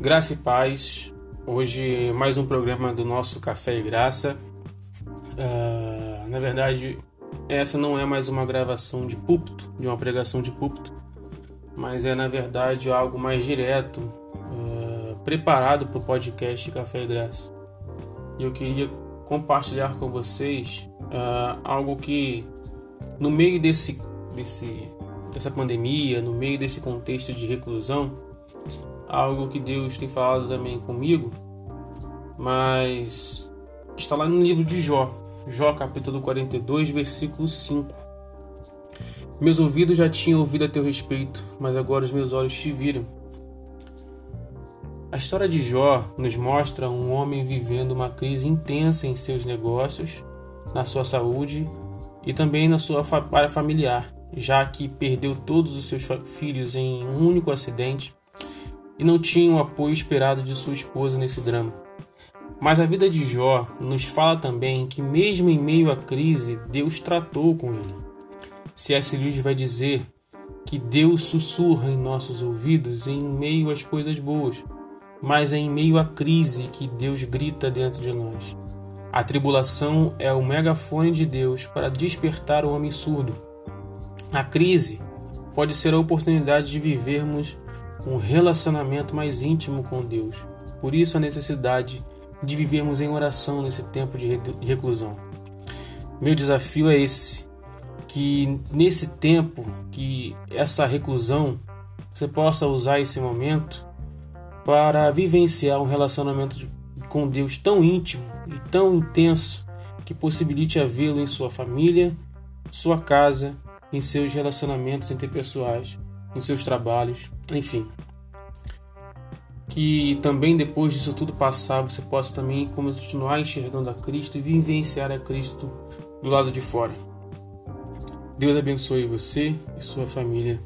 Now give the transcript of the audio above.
Graça e paz. Hoje mais um programa do nosso Café e Graça. Uh, na verdade, essa não é mais uma gravação de púlpito, de uma pregação de púlpito, mas é na verdade algo mais direto, uh, preparado para o podcast Café e Graça. E eu queria compartilhar com vocês uh, algo que no meio desse, desse dessa pandemia, no meio desse contexto de reclusão, algo que Deus tem falado também comigo, mas está lá no livro de Jó, Jó capítulo 42, versículo 5. Meus ouvidos já tinham ouvido a teu respeito, mas agora os meus olhos te viram. A história de Jó nos mostra um homem vivendo uma crise intensa em seus negócios, na sua saúde e também na sua área familiar, já que perdeu todos os seus filhos em um único acidente e não tinha o apoio esperado de sua esposa nesse drama. Mas a vida de Jó nos fala também que, mesmo em meio à crise, Deus tratou com ele. C.S. Lewis vai dizer que Deus sussurra em nossos ouvidos em meio às coisas boas, mas é em meio à crise que Deus grita dentro de nós. A tribulação é o megafone de Deus para despertar o homem surdo. A crise pode ser a oportunidade de vivermos um relacionamento mais íntimo com Deus. Por isso a necessidade de vivermos em oração nesse tempo de reclusão. Meu desafio é esse, que nesse tempo, que essa reclusão, você possa usar esse momento para vivenciar um relacionamento com Deus tão íntimo e tão intenso que possibilite havê-lo em sua família, sua casa, em seus relacionamentos interpessoais nos seus trabalhos, enfim. Que também depois disso tudo passar, você possa também continuar enxergando a Cristo e vivenciar a Cristo do lado de fora. Deus abençoe você e sua família